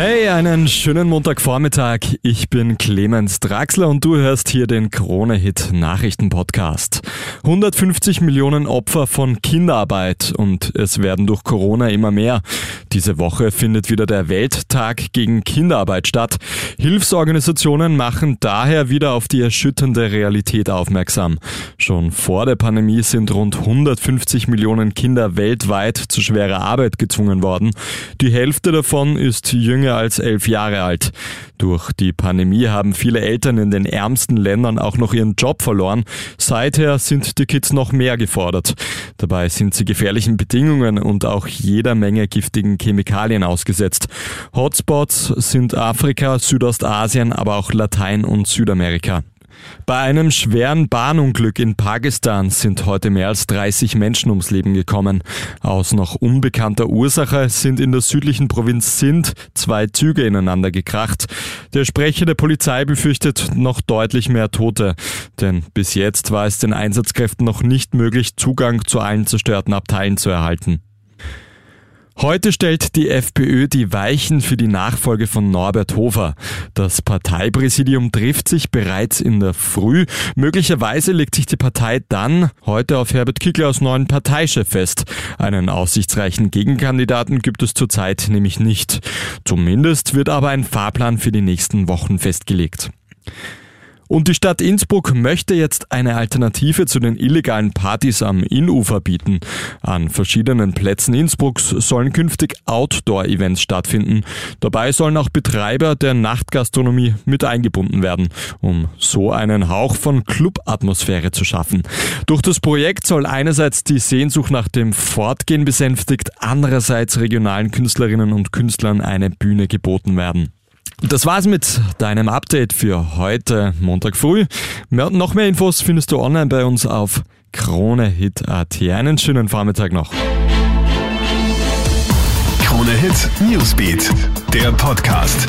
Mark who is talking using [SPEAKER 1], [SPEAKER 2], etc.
[SPEAKER 1] Hey, einen schönen Montagvormittag. Ich bin Clemens Draxler und du hörst hier den Krone-Hit Nachrichten-Podcast. 150 Millionen Opfer von Kinderarbeit und es werden durch Corona immer mehr. Diese Woche findet wieder der Welttag gegen Kinderarbeit statt. Hilfsorganisationen machen daher wieder auf die erschütternde Realität aufmerksam. Schon vor der Pandemie sind rund 150 Millionen Kinder weltweit zu schwerer Arbeit gezwungen worden. Die Hälfte davon ist jünger jünger als elf Jahre alt. Durch die Pandemie haben viele Eltern in den ärmsten Ländern auch noch ihren Job verloren. Seither sind die Kids noch mehr gefordert. Dabei sind sie gefährlichen Bedingungen und auch jeder Menge giftigen Chemikalien ausgesetzt. Hotspots sind Afrika, Südostasien, aber auch Latein- und Südamerika. Bei einem schweren Bahnunglück in Pakistan sind heute mehr als 30 Menschen ums Leben gekommen. Aus noch unbekannter Ursache sind in der südlichen Provinz Sindh zwei Züge ineinander gekracht. Der Sprecher der Polizei befürchtet noch deutlich mehr Tote, denn bis jetzt war es den Einsatzkräften noch nicht möglich, Zugang zu allen zerstörten Abteilen zu erhalten. Heute stellt die FPÖ die Weichen für die Nachfolge von Norbert Hofer. Das Parteipräsidium trifft sich bereits in der Früh. Möglicherweise legt sich die Partei dann heute auf Herbert Kickler als neuen Parteichef fest. Einen aussichtsreichen Gegenkandidaten gibt es zurzeit nämlich nicht. Zumindest wird aber ein Fahrplan für die nächsten Wochen festgelegt. Und die Stadt Innsbruck möchte jetzt eine Alternative zu den illegalen Partys am Innufer bieten. An verschiedenen Plätzen Innsbrucks sollen künftig Outdoor-Events stattfinden. Dabei sollen auch Betreiber der Nachtgastronomie mit eingebunden werden, um so einen Hauch von Club-Atmosphäre zu schaffen. Durch das Projekt soll einerseits die Sehnsucht nach dem Fortgehen besänftigt, andererseits regionalen Künstlerinnen und Künstlern eine Bühne geboten werden. Das war's mit deinem Update für heute, Montag früh. Noch mehr Infos findest du online bei uns auf KroneHit.at. Einen schönen Vormittag noch.
[SPEAKER 2] Krone Hit Newsbeat, der Podcast.